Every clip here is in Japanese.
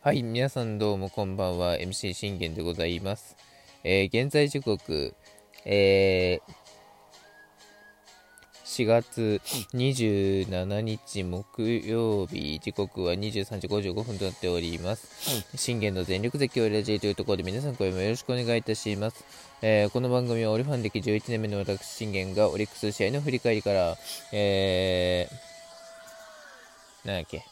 はい、皆さんどうもこんばんは。MC 信玄でございます。えー、現在時刻、えー、4月27日木曜日、時刻は23時55分となっております。信玄の全力絶叫ラジオというところで皆さん声もよろしくお願いいたします。えー、この番組はオリファン歴11年目の私信玄がオリックス試合の振り返りから、えー、なんだっけ、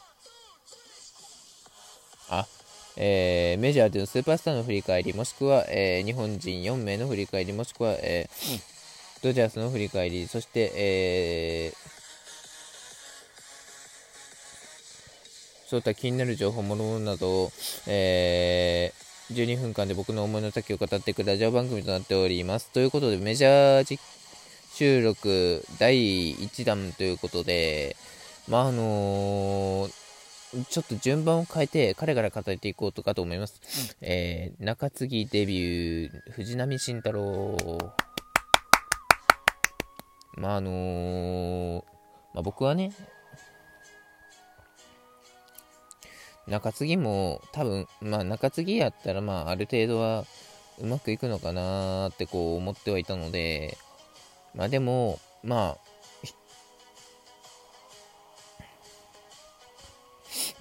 あ、えー、メジャーでのスーパースターの振り返り、もしくは、えー、日本人4名の振り返り、もしくは、えードジャースの振り返り、そして、えー、そういった気になる情報ものなどを、えー、12分間で僕の思いの丈を語っていくラジオ番組となっております。ということで、メジャー収録第1弾ということで、まあ、あのー、ちょっと順番を変えて彼から語っていこうとかと思います。うん、えー、中継ぎデビュー、藤波慎太郎。まああのー、まあ、僕はね、中継ぎも多分、まあ中継ぎやったらまあある程度はうまくいくのかなってこう思ってはいたので、まあでも、まあ、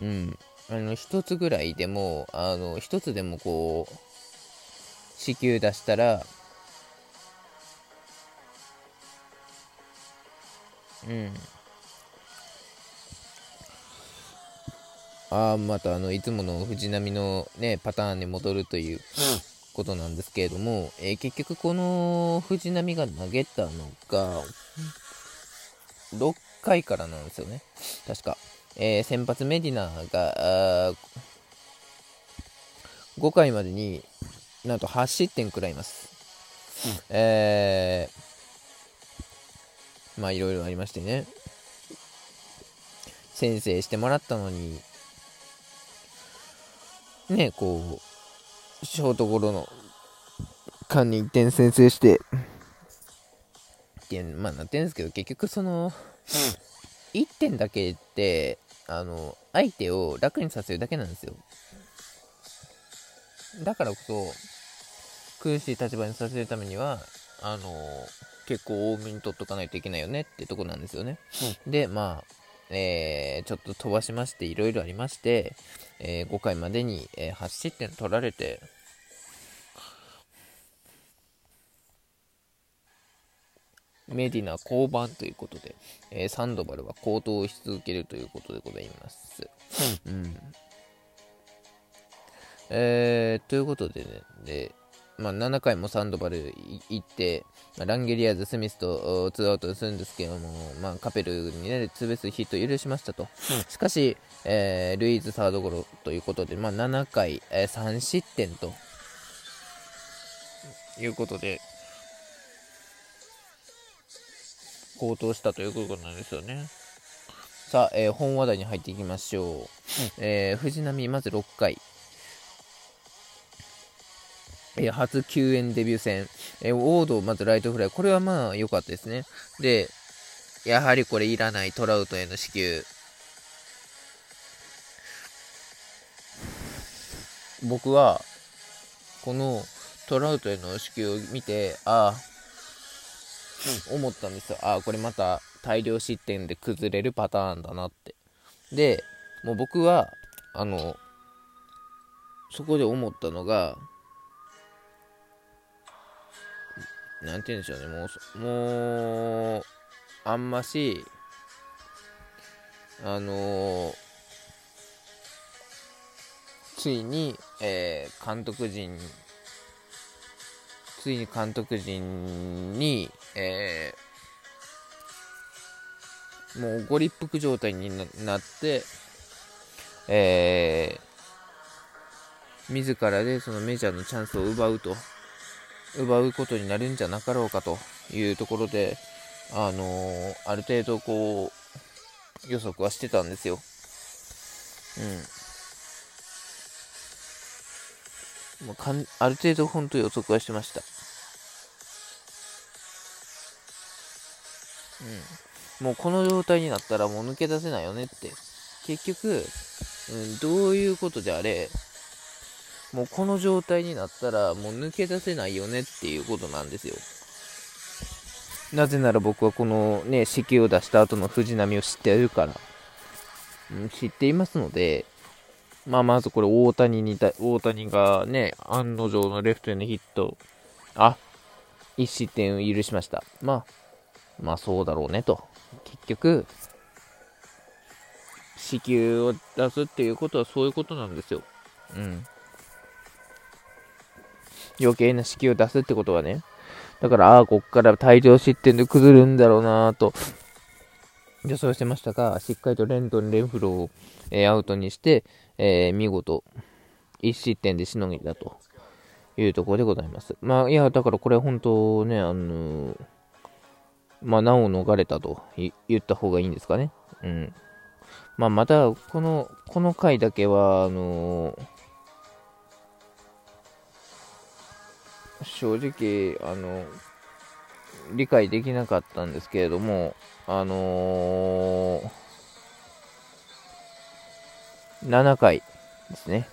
うん、あの、一つぐらいでも、あの、一つでもこう、支給出したら、うん。ああ、またあの、いつもの藤波のね、パターンに戻るということなんですけれども、えー、結局この藤波が投げたのが、6回からなんですよね。確か。えー、先発メディナが、5回までになんと8失点食らいます。うん、えーまあいろいろありましてね。先生してもらったのにねこうショートゴロの間に1点先制して点まあなってんですけど結局その1点だけってあの相手を楽にさせるだけなんですよだからこそ苦しい立場にさせるためにはあの結構多めに取っとかないといけないよねってとこなんですよね。うん、で、まあ、えー、ちょっと飛ばしまして、いろいろありまして、えー、5回までに、えー、8失点取られて、メディナ降板ということで、えー、サンドバルは高騰し続けるということでございます。うん。えー、ということでね、で、まあ、7回もサンドバル行って、まあ、ランゲリアーズ、スミスと2アウトするんですけども、まあ、カペルにね、ツーベースヒット許しましたと。しかし、えー、ルイーズサードゴロということで、まあ、7回、えー、3失点ということで、高騰したということなんですよね。さあ、えー、本話題に入っていきましょう。うん、えー、藤波、まず6回。え初救援デビュー戦、えー、ウォード、まずライトフライ。これはまあ良かったですね。で、やはりこれいらないトラウトへの支給。僕は、このトラウトへの支給を見て、ああ、うん、思ったんですよ。ああ、これまた大量失点で崩れるパターンだなって。で、もう僕は、あの、そこで思ったのが、なんて言うんでしょうね、もう、もう、あんまし、あのー、ついに、えー、監督陣、ついに監督陣に、えー、もうご立腹状態になって、えー、自らでそのメジャーのチャンスを奪うと。奪うことになるんじゃなかろうかというところで、あのー、ある程度こう、予測はしてたんですよ。うん。もうかんある程度本当予測はしてました。うん。もうこの状態になったらもう抜け出せないよねって。結局、うん、どういうことであれ、もうこの状態になったらもう抜け出せないよねっていうことなんですよ。なぜなら僕はこのね、子宮を出した後の藤波を知っているから、うん、知っていますので、まあまずこれ大谷にた、大谷がね、案の定のレフトへのヒット、あ、1失点を許しました。まあ、まあそうだろうねと。結局、子宮を出すっていうことはそういうことなんですよ。うん。余計な子宮を出すってことはね。だから、ああ、こっから大量失点で崩るんだろうなと予想してましたが、しっかりとレントン、レンフローを、えー、アウトにして、えー、見事、1失点でしのぎだというところでございます。まあ、いや、だからこれ本当ね、あのー、まあ、難を逃れたと言った方がいいんですかね。うん。まあ、また、この、この回だけは、あのー正直、あの、理解できなかったんですけれども、あのー、7回ですね。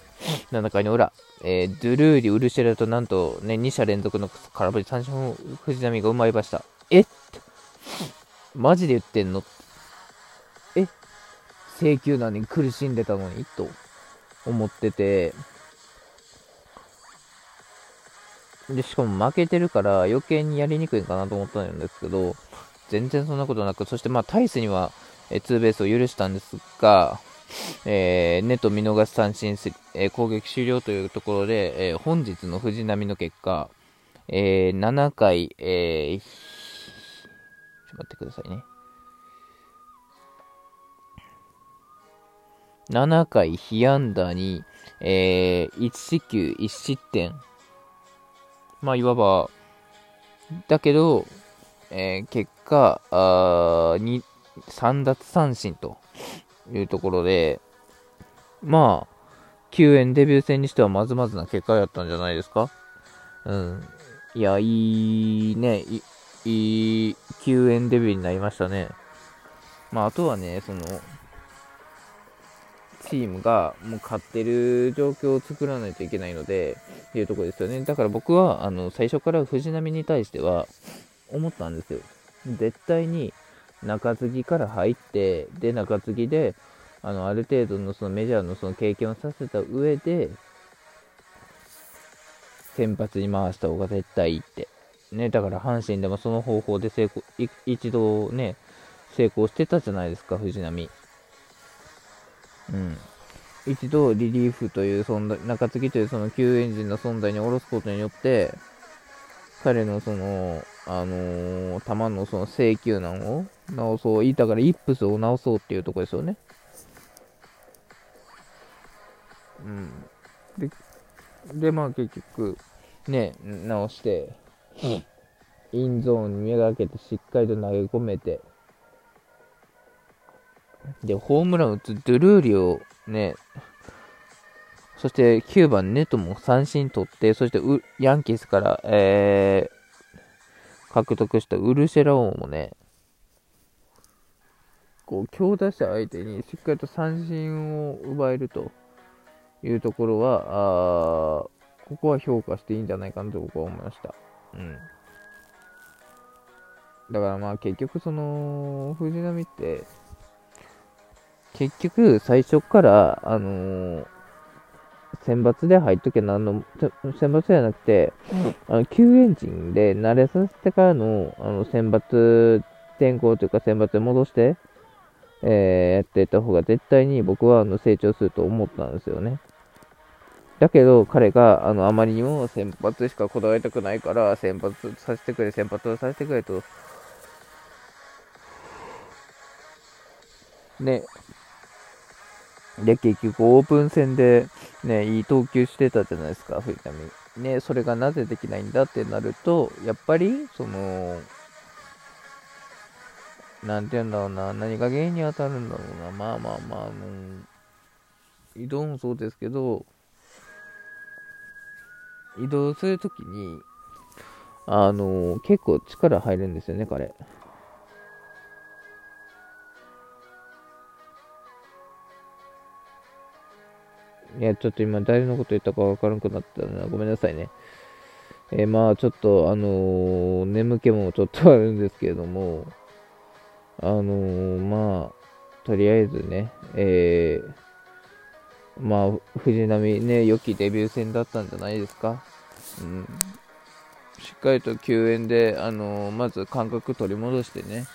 7回の裏、えー、ドゥルーリ、ウルシェラとなんとね、2者連続の空振り三振を藤波が生まれました。えっ？マジで言ってんの？え請求なのに苦しんでたのに？と思ってて、で、しかも負けてるから余計にやりにくいかなと思ったんですけど、全然そんなことなく、そしてまあタイスには、えツーベースを許したんですが、えー、ネット見逃し三振、えー、攻撃終了というところで、えー、本日の藤波の結果、えー、7回、えー、ちょっと待ってくださいね。7回被安打に、えー、1四球1失点。まあ、いわば、だけど、えー、結果、あ3奪三振というところで、まあ、救援デビュー戦にしてはまずまずな結果だったんじゃないですか？うん。いや、いいね、いいい救援デビューになりましたね。まあ、あとはね、その、チームがもう勝ってる状況を作らないといけないので、っていうところですよね。だから僕は、あの、最初から藤波に対しては、思ったんですよ。絶対に中継ぎから入って、で、中継ぎで、あの、ある程度のそのメジャーのその経験をさせた上で、先発に回した方が絶対いいって。ね、だから阪神でもその方法で成功、一度ね、成功してたじゃないですか、藤波。うん、一度リリーフという存在、中継ぎというその救援陣の存在に下ろすことによって、彼のその、あのー、球のその制球難を直そう、だからイップスを直そうっていうとこですよね。うん。で、でまあ結局、ね、直して、うん、インゾーンに目がけてしっかりと投げ込めて、で、ホームラン打つドゥルーリをね、そして9番ネトも三振取って、そしてヤンキースから、えー、獲得したウルシェラオーもね、こう強打者相手にしっかりと三振を奪えるというところは、あここは評価していいんじゃないかなと僕は思いました。うん。だからまあ結局その、藤波って、結局、最初から、あのー、選抜で入っときゃ何の、選抜じゃなくて、あの、救援陣で慣れさせてからの、あの、選抜転校というか選抜で戻して、えー、やっていた方が絶対に僕はあの成長すると思ったんですよね。だけど、彼が、あの、あまりにも先発しかこだわりたくないから、先発させてくれ、先発させてくれと。ね、で、結局オープン戦でね、いい投球してたじゃないですか、藤波。ね、それがなぜできないんだってなると、やっぱり、その、なんて言うんだろうな、何が原因に当たるんだろうな、まあまあまあ、あの、移動もそうですけど、移動するときに、あの、結構力入るんですよね、彼。いや、ちょっと今誰のこと言ったかわからなくなったな。ごめんなさいね。えー、まあ、ちょっと、あのー、眠気もちょっとあるんですけれども、あのー、まあ、とりあえずね、えー、まあ、藤波ね、良きデビュー戦だったんじゃないですか？うん。しっかりと救援で、あのまず感覚取り戻してね、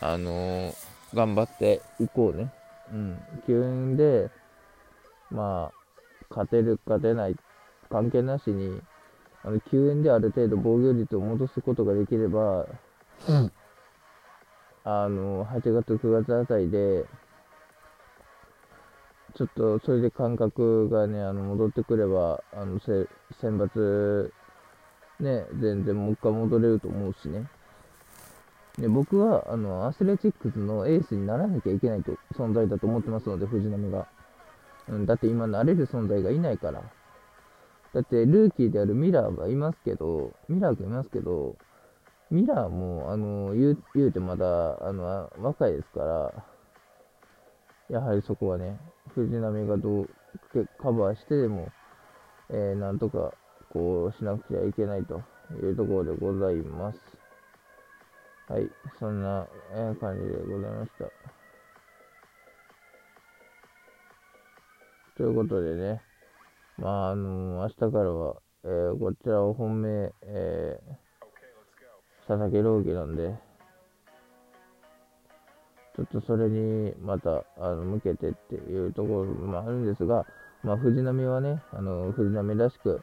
あの頑張っていこうね。うん。救援で、まあ、勝てる、勝てない、関係なしに、あの救援である程度防御率を戻すことができれば、うん、あの8月、9月あたりで、ちょっとそれで感覚がね、あの戻ってくれば、あの選抜、ね、全然もう一回戻れると思うしね。で僕はあのアスレチックスのエースにならなきゃいけないと存在だと思ってますので、藤波が。うん、だって今、慣れる存在がいないから。だって、ルーキーであるミラーがいますけど、ミラーがいますけど、ミラーも、あの、言う言うてまだ、あの、若いですから、やはりそこはね、藤波がどうカバーしてでも、えー、なんとか、こう、しなくちゃいけないというところでございます。はい、そんなえ感じでございました。ということでね、まあ、あのー、明日からは、えー、こちらを本命、えー、佐々木朗希なんで、ちょっとそれにまたあの向けてっていうところもあるんですが、まあ、藤波はね、あの藤波らしく、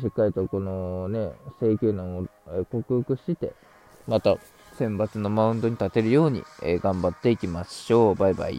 しっかりとこのね、請求難を、克服して、また選抜のマウンドに立てるように、え頑張っていきましょう。バイバイ。